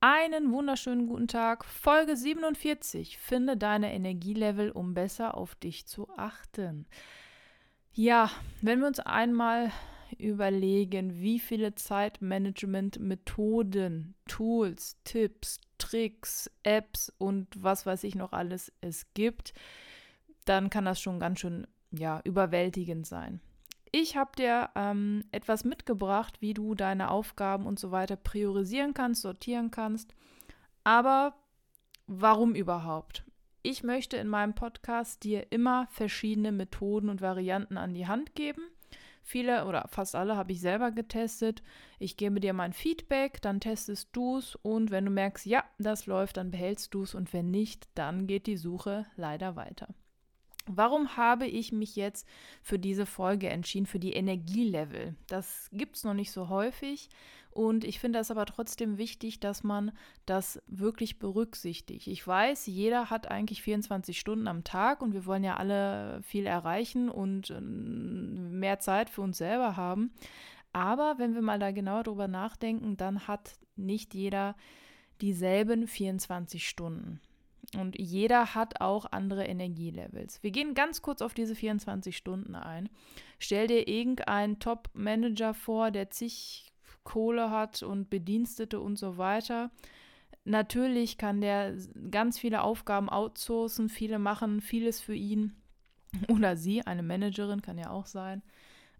einen wunderschönen guten Tag. Folge 47. Finde deine Energielevel, um besser auf dich zu achten. Ja, wenn wir uns einmal überlegen, wie viele Zeitmanagement-Methoden, Tools, Tipps, Tricks, Apps und was weiß ich noch alles es gibt, dann kann das schon ganz schön ja, überwältigend sein. Ich habe dir ähm, etwas mitgebracht, wie du deine Aufgaben und so weiter priorisieren kannst, sortieren kannst. Aber warum überhaupt? Ich möchte in meinem Podcast dir immer verschiedene Methoden und Varianten an die Hand geben. Viele oder fast alle habe ich selber getestet. Ich gebe dir mein Feedback, dann testest du es und wenn du merkst, ja, das läuft, dann behältst du es und wenn nicht, dann geht die Suche leider weiter. Warum habe ich mich jetzt für diese Folge entschieden, für die Energielevel? Das gibt es noch nicht so häufig und ich finde es aber trotzdem wichtig, dass man das wirklich berücksichtigt. Ich weiß, jeder hat eigentlich 24 Stunden am Tag und wir wollen ja alle viel erreichen und ähm, mehr Zeit für uns selber haben. Aber wenn wir mal da genauer drüber nachdenken, dann hat nicht jeder dieselben 24 Stunden. Und jeder hat auch andere Energielevels. Wir gehen ganz kurz auf diese 24 Stunden ein. Stell dir irgendeinen Top-Manager vor, der zig Kohle hat und Bedienstete und so weiter. Natürlich kann der ganz viele Aufgaben outsourcen, viele machen vieles für ihn oder sie, eine Managerin kann ja auch sein.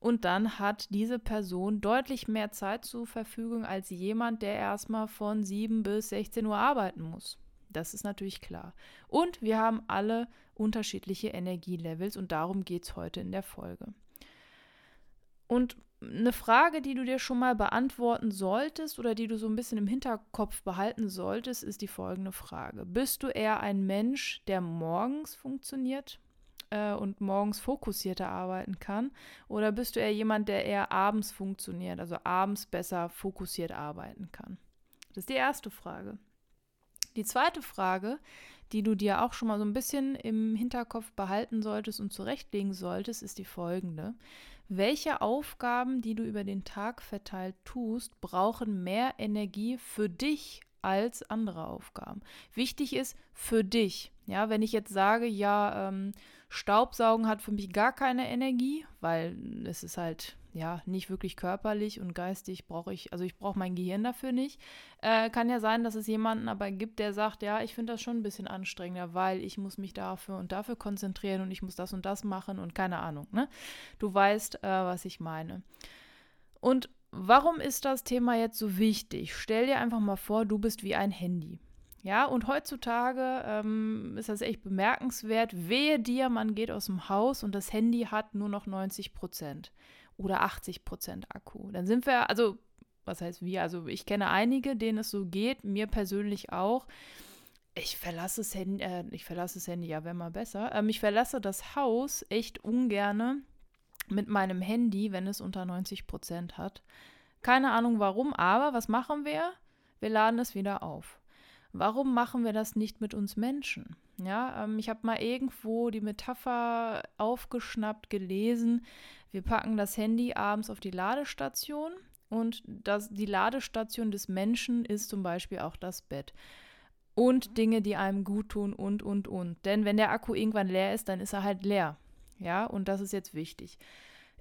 Und dann hat diese Person deutlich mehr Zeit zur Verfügung als jemand, der erstmal von 7 bis 16 Uhr arbeiten muss. Das ist natürlich klar. Und wir haben alle unterschiedliche Energielevels und darum geht es heute in der Folge. Und eine Frage, die du dir schon mal beantworten solltest oder die du so ein bisschen im Hinterkopf behalten solltest, ist die folgende Frage. Bist du eher ein Mensch, der morgens funktioniert äh, und morgens fokussierter arbeiten kann? Oder bist du eher jemand, der eher abends funktioniert, also abends besser fokussiert arbeiten kann? Das ist die erste Frage. Die zweite Frage, die du dir auch schon mal so ein bisschen im Hinterkopf behalten solltest und zurechtlegen solltest, ist die folgende. Welche Aufgaben, die du über den Tag verteilt tust, brauchen mehr Energie für dich als andere Aufgaben? Wichtig ist für dich. Ja, wenn ich jetzt sage, ja, ähm, Staubsaugen hat für mich gar keine Energie, weil es ist halt ja, nicht wirklich körperlich und geistig brauche ich, also ich brauche mein Gehirn dafür nicht. Äh, kann ja sein, dass es jemanden aber gibt, der sagt, ja, ich finde das schon ein bisschen anstrengender, weil ich muss mich dafür und dafür konzentrieren und ich muss das und das machen und keine Ahnung, ne? Du weißt, äh, was ich meine. Und warum ist das Thema jetzt so wichtig? Stell dir einfach mal vor, du bist wie ein Handy. Ja, und heutzutage ähm, ist das echt bemerkenswert. Wehe dir, man geht aus dem Haus und das Handy hat nur noch 90 Prozent oder 80 Prozent Akku. Dann sind wir, also, was heißt wir? Also, ich kenne einige, denen es so geht, mir persönlich auch. Ich verlasse das Handy, äh, ich verlasse das Handy, ja, wäre mal besser. Ähm, ich verlasse das Haus echt ungerne mit meinem Handy, wenn es unter 90 Prozent hat. Keine Ahnung warum, aber was machen wir? Wir laden es wieder auf. Warum machen wir das nicht mit uns Menschen? Ja, ähm, ich habe mal irgendwo die Metapher aufgeschnappt, gelesen. Wir packen das Handy abends auf die Ladestation und das, die Ladestation des Menschen ist zum Beispiel auch das Bett. Und Dinge, die einem gut tun und, und, und. Denn wenn der Akku irgendwann leer ist, dann ist er halt leer. Ja, und das ist jetzt wichtig.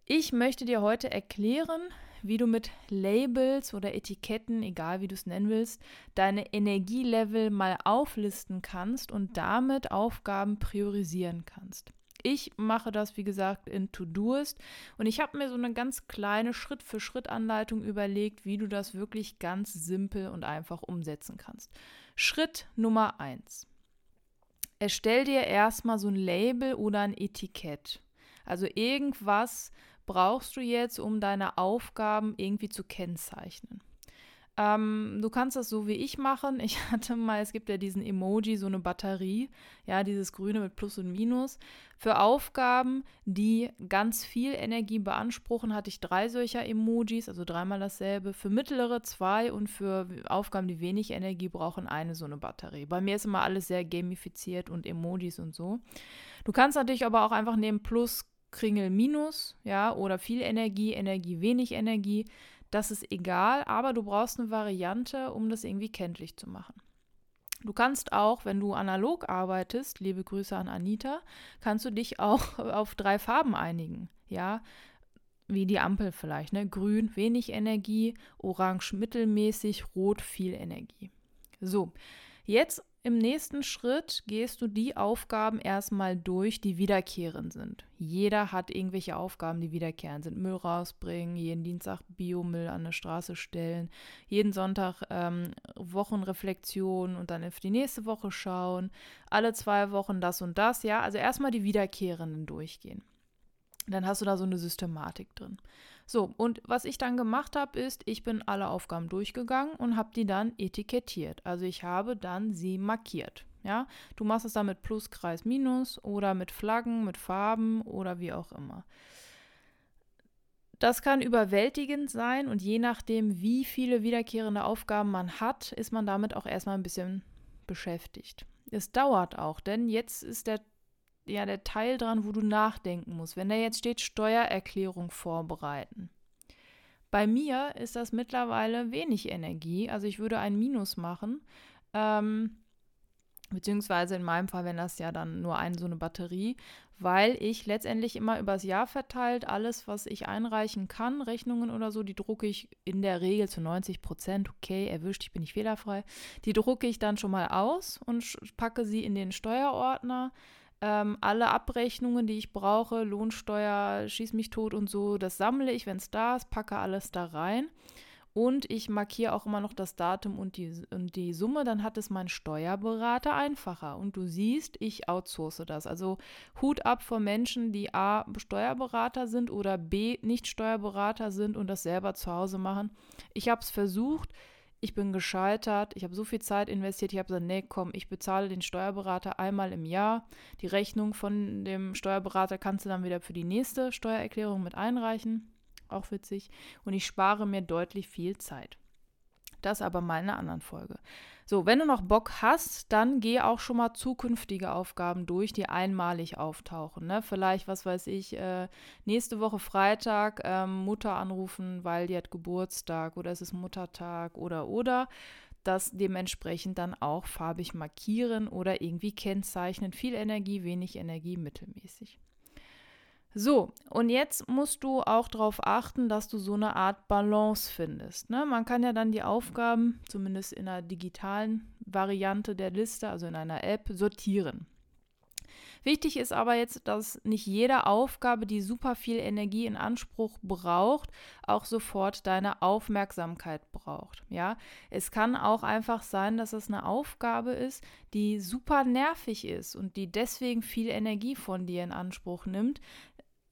Ich möchte dir heute erklären, wie du mit Labels oder Etiketten, egal wie du es nennen willst, deine Energielevel mal auflisten kannst und damit Aufgaben priorisieren kannst. Ich mache das, wie gesagt, in To-Doist und ich habe mir so eine ganz kleine Schritt-für-Schritt-Anleitung überlegt, wie du das wirklich ganz simpel und einfach umsetzen kannst. Schritt Nummer 1. Erstell dir erstmal so ein Label oder ein Etikett. Also irgendwas, brauchst du jetzt, um deine Aufgaben irgendwie zu kennzeichnen? Ähm, du kannst das so wie ich machen. Ich hatte mal, es gibt ja diesen Emoji, so eine Batterie, ja, dieses Grüne mit Plus und Minus. Für Aufgaben, die ganz viel Energie beanspruchen, hatte ich drei solcher Emojis, also dreimal dasselbe. Für mittlere zwei und für Aufgaben, die wenig Energie brauchen, eine so eine Batterie. Bei mir ist immer alles sehr gamifiziert und Emojis und so. Du kannst natürlich aber auch einfach nehmen Plus, Kringel, Minus, ja, oder viel Energie, Energie, wenig Energie. Das ist egal, aber du brauchst eine Variante, um das irgendwie kenntlich zu machen. Du kannst auch, wenn du analog arbeitest, liebe Grüße an Anita, kannst du dich auch auf drei Farben einigen. Ja, wie die Ampel vielleicht. Ne? Grün wenig Energie, Orange mittelmäßig, Rot viel Energie. So, jetzt im nächsten Schritt gehst du die Aufgaben erstmal durch, die wiederkehrend sind. Jeder hat irgendwelche Aufgaben, die wiederkehrend sind. Müll rausbringen, jeden Dienstag Biomüll an der Straße stellen, jeden Sonntag ähm, Wochenreflexion und dann auf die nächste Woche schauen, alle zwei Wochen das und das. Ja, also erstmal die wiederkehrenden durchgehen. Dann hast du da so eine Systematik drin. So, und was ich dann gemacht habe, ist, ich bin alle Aufgaben durchgegangen und habe die dann etikettiert. Also ich habe dann sie markiert. Ja, du machst es dann mit Plus, Kreis, Minus oder mit Flaggen, mit Farben oder wie auch immer. Das kann überwältigend sein und je nachdem, wie viele wiederkehrende Aufgaben man hat, ist man damit auch erstmal ein bisschen beschäftigt. Es dauert auch, denn jetzt ist der ja der Teil dran, wo du nachdenken musst. Wenn da jetzt steht Steuererklärung vorbereiten. Bei mir ist das mittlerweile wenig Energie, also ich würde ein Minus machen. Ähm, beziehungsweise in meinem Fall, wenn das ja dann nur eine so eine Batterie, weil ich letztendlich immer übers Jahr verteilt alles, was ich einreichen kann, Rechnungen oder so, die drucke ich in der Regel zu 90 Prozent, okay, erwischt, ich bin nicht fehlerfrei, die drucke ich dann schon mal aus und packe sie in den Steuerordner ähm, alle Abrechnungen, die ich brauche, Lohnsteuer, Schieß mich tot und so, das sammle ich, wenn es da ist, packe alles da rein. Und ich markiere auch immer noch das Datum und die, und die Summe, dann hat es mein Steuerberater einfacher. Und du siehst, ich outsource das. Also Hut ab vor Menschen, die A, Steuerberater sind oder B, nicht Steuerberater sind und das selber zu Hause machen. Ich habe es versucht ich bin gescheitert, ich habe so viel Zeit investiert, ich habe gesagt, nee, komm, ich bezahle den Steuerberater einmal im Jahr. Die Rechnung von dem Steuerberater kannst du dann wieder für die nächste Steuererklärung mit einreichen. Auch witzig. Und ich spare mir deutlich viel Zeit. Das aber mal in einer anderen Folge. So, wenn du noch Bock hast, dann geh auch schon mal zukünftige Aufgaben durch, die einmalig auftauchen. Ne? Vielleicht, was weiß ich, äh, nächste Woche Freitag äh, Mutter anrufen, weil die hat Geburtstag oder es ist Muttertag oder oder. Das dementsprechend dann auch farbig markieren oder irgendwie kennzeichnen. Viel Energie, wenig Energie, mittelmäßig. So, und jetzt musst du auch darauf achten, dass du so eine Art Balance findest. Ne? Man kann ja dann die Aufgaben, zumindest in einer digitalen Variante der Liste, also in einer App, sortieren. Wichtig ist aber jetzt, dass nicht jede Aufgabe, die super viel Energie in Anspruch braucht, auch sofort deine Aufmerksamkeit braucht. Ja, es kann auch einfach sein, dass es eine Aufgabe ist, die super nervig ist und die deswegen viel Energie von dir in Anspruch nimmt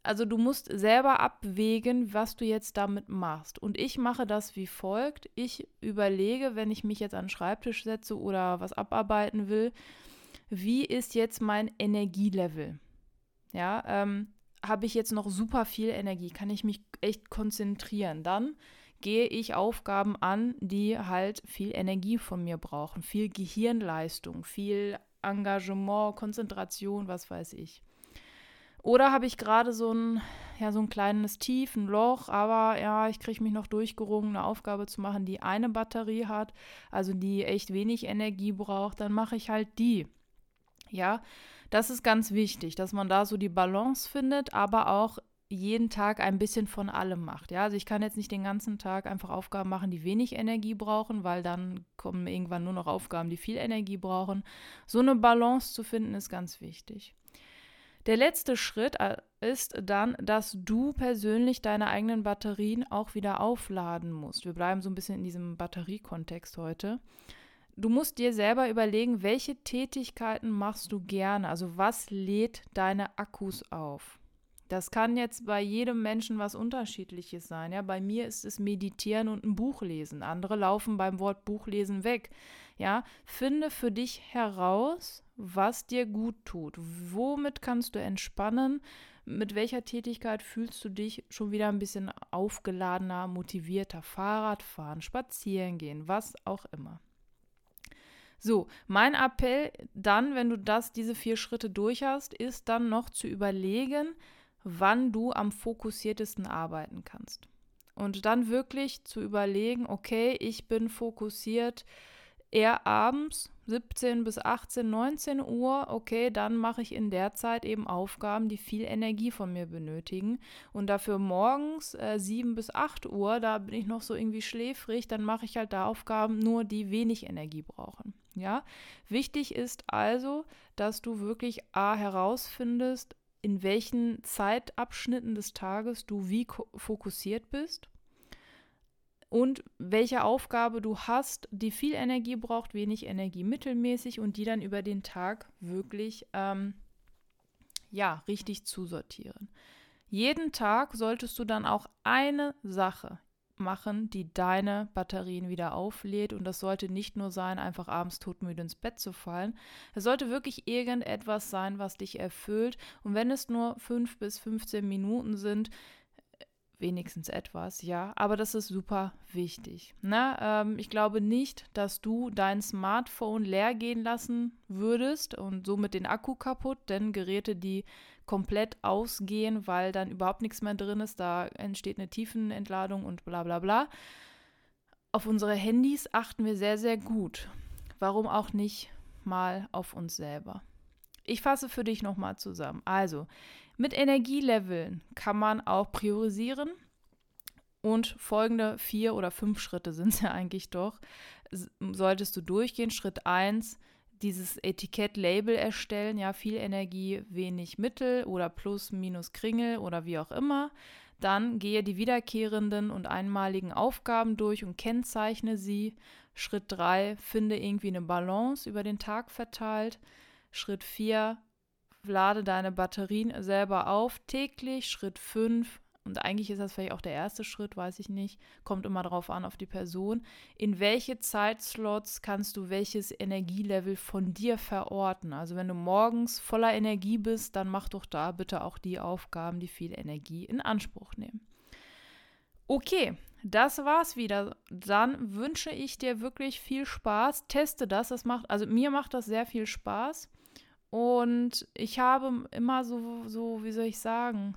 also du musst selber abwägen, was du jetzt damit machst. Und ich mache das wie folgt. Ich überlege, wenn ich mich jetzt an den Schreibtisch setze oder was abarbeiten will, wie ist jetzt mein Energielevel? Ja, ähm, habe ich jetzt noch super viel Energie? Kann ich mich echt konzentrieren? Dann gehe ich Aufgaben an, die halt viel Energie von mir brauchen, viel Gehirnleistung, viel Engagement, Konzentration, was weiß ich. Oder habe ich gerade so ein, ja, so ein kleines Tief, ein Loch, aber ja, ich kriege mich noch durchgerungen, eine Aufgabe zu machen, die eine Batterie hat, also die echt wenig Energie braucht, dann mache ich halt die. Ja, das ist ganz wichtig, dass man da so die Balance findet, aber auch jeden Tag ein bisschen von allem macht. Ja, also ich kann jetzt nicht den ganzen Tag einfach Aufgaben machen, die wenig Energie brauchen, weil dann kommen irgendwann nur noch Aufgaben, die viel Energie brauchen. So eine Balance zu finden ist ganz wichtig. Der letzte Schritt äh, ist dann, dass du persönlich deine eigenen Batterien auch wieder aufladen musst. Wir bleiben so ein bisschen in diesem Batteriekontext heute. Du musst dir selber überlegen, welche Tätigkeiten machst du gerne? Also was lädt deine Akkus auf? Das kann jetzt bei jedem Menschen was Unterschiedliches sein. Ja, bei mir ist es Meditieren und ein Buch lesen. Andere laufen beim Wort Buchlesen weg. Ja, finde für dich heraus, was dir gut tut. Womit kannst du entspannen? Mit welcher Tätigkeit fühlst du dich schon wieder ein bisschen aufgeladener, motivierter? Fahrrad fahren, spazieren gehen, was auch immer. So, mein Appell dann, wenn du das, diese vier Schritte durch hast, ist dann noch zu überlegen, wann du am fokussiertesten arbeiten kannst. Und dann wirklich zu überlegen, okay, ich bin fokussiert eher abends 17 bis 18, 19 Uhr, okay, dann mache ich in der Zeit eben Aufgaben, die viel Energie von mir benötigen. Und dafür morgens äh, 7 bis 8 Uhr, da bin ich noch so irgendwie schläfrig, dann mache ich halt da Aufgaben nur, die wenig Energie brauchen. Ja, wichtig ist also, dass du wirklich A herausfindest, in welchen Zeitabschnitten des Tages du wie fokussiert bist und welche Aufgabe du hast, die viel Energie braucht, wenig Energie mittelmäßig und die dann über den Tag wirklich ähm, ja richtig zusortieren. Jeden Tag solltest du dann auch eine Sache machen, die deine Batterien wieder auflädt. Und das sollte nicht nur sein, einfach abends todmüde ins Bett zu fallen. Es sollte wirklich irgendetwas sein, was dich erfüllt. Und wenn es nur fünf bis 15 Minuten sind, wenigstens etwas, ja, aber das ist super wichtig. Ne? Ähm, ich glaube nicht, dass du dein Smartphone leer gehen lassen würdest und somit den Akku kaputt, denn Geräte, die komplett ausgehen, weil dann überhaupt nichts mehr drin ist, da entsteht eine Tiefenentladung und bla bla bla. Auf unsere Handys achten wir sehr, sehr gut. Warum auch nicht mal auf uns selber? Ich fasse für dich nochmal zusammen. Also, mit Energieleveln kann man auch priorisieren. Und folgende vier oder fünf Schritte sind es ja eigentlich doch. Solltest du durchgehen. Schritt 1, dieses Etikett-Label erstellen. Ja, viel Energie, wenig Mittel oder plus, minus Kringel oder wie auch immer. Dann gehe die wiederkehrenden und einmaligen Aufgaben durch und kennzeichne sie. Schritt 3, finde irgendwie eine Balance über den Tag verteilt. Schritt 4, lade deine Batterien selber auf täglich. Schritt 5, und eigentlich ist das vielleicht auch der erste Schritt, weiß ich nicht, kommt immer darauf an, auf die Person. In welche Zeitslots kannst du welches Energielevel von dir verorten? Also wenn du morgens voller Energie bist, dann mach doch da bitte auch die Aufgaben, die viel Energie in Anspruch nehmen. Okay, das war's wieder. Dann wünsche ich dir wirklich viel Spaß. Teste das. Das macht, also mir macht das sehr viel Spaß. Und ich habe immer so, so, wie soll ich sagen,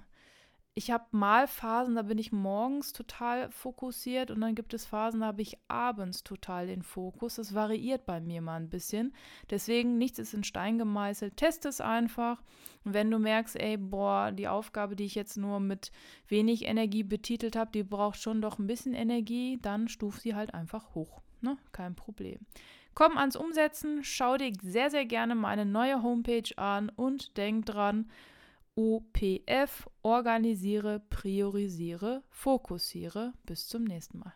ich habe mal Phasen, da bin ich morgens total fokussiert und dann gibt es Phasen, da habe ich abends total den Fokus. Das variiert bei mir mal ein bisschen. Deswegen nichts ist in Stein gemeißelt. Test es einfach. Und wenn du merkst, ey, boah, die Aufgabe, die ich jetzt nur mit wenig Energie betitelt habe, die braucht schon doch ein bisschen Energie, dann stuf sie halt einfach hoch. Ne? Kein Problem. Komm ans Umsetzen, schau dir sehr, sehr gerne meine neue Homepage an und denk dran, OPF, organisiere, priorisiere, fokussiere. Bis zum nächsten Mal.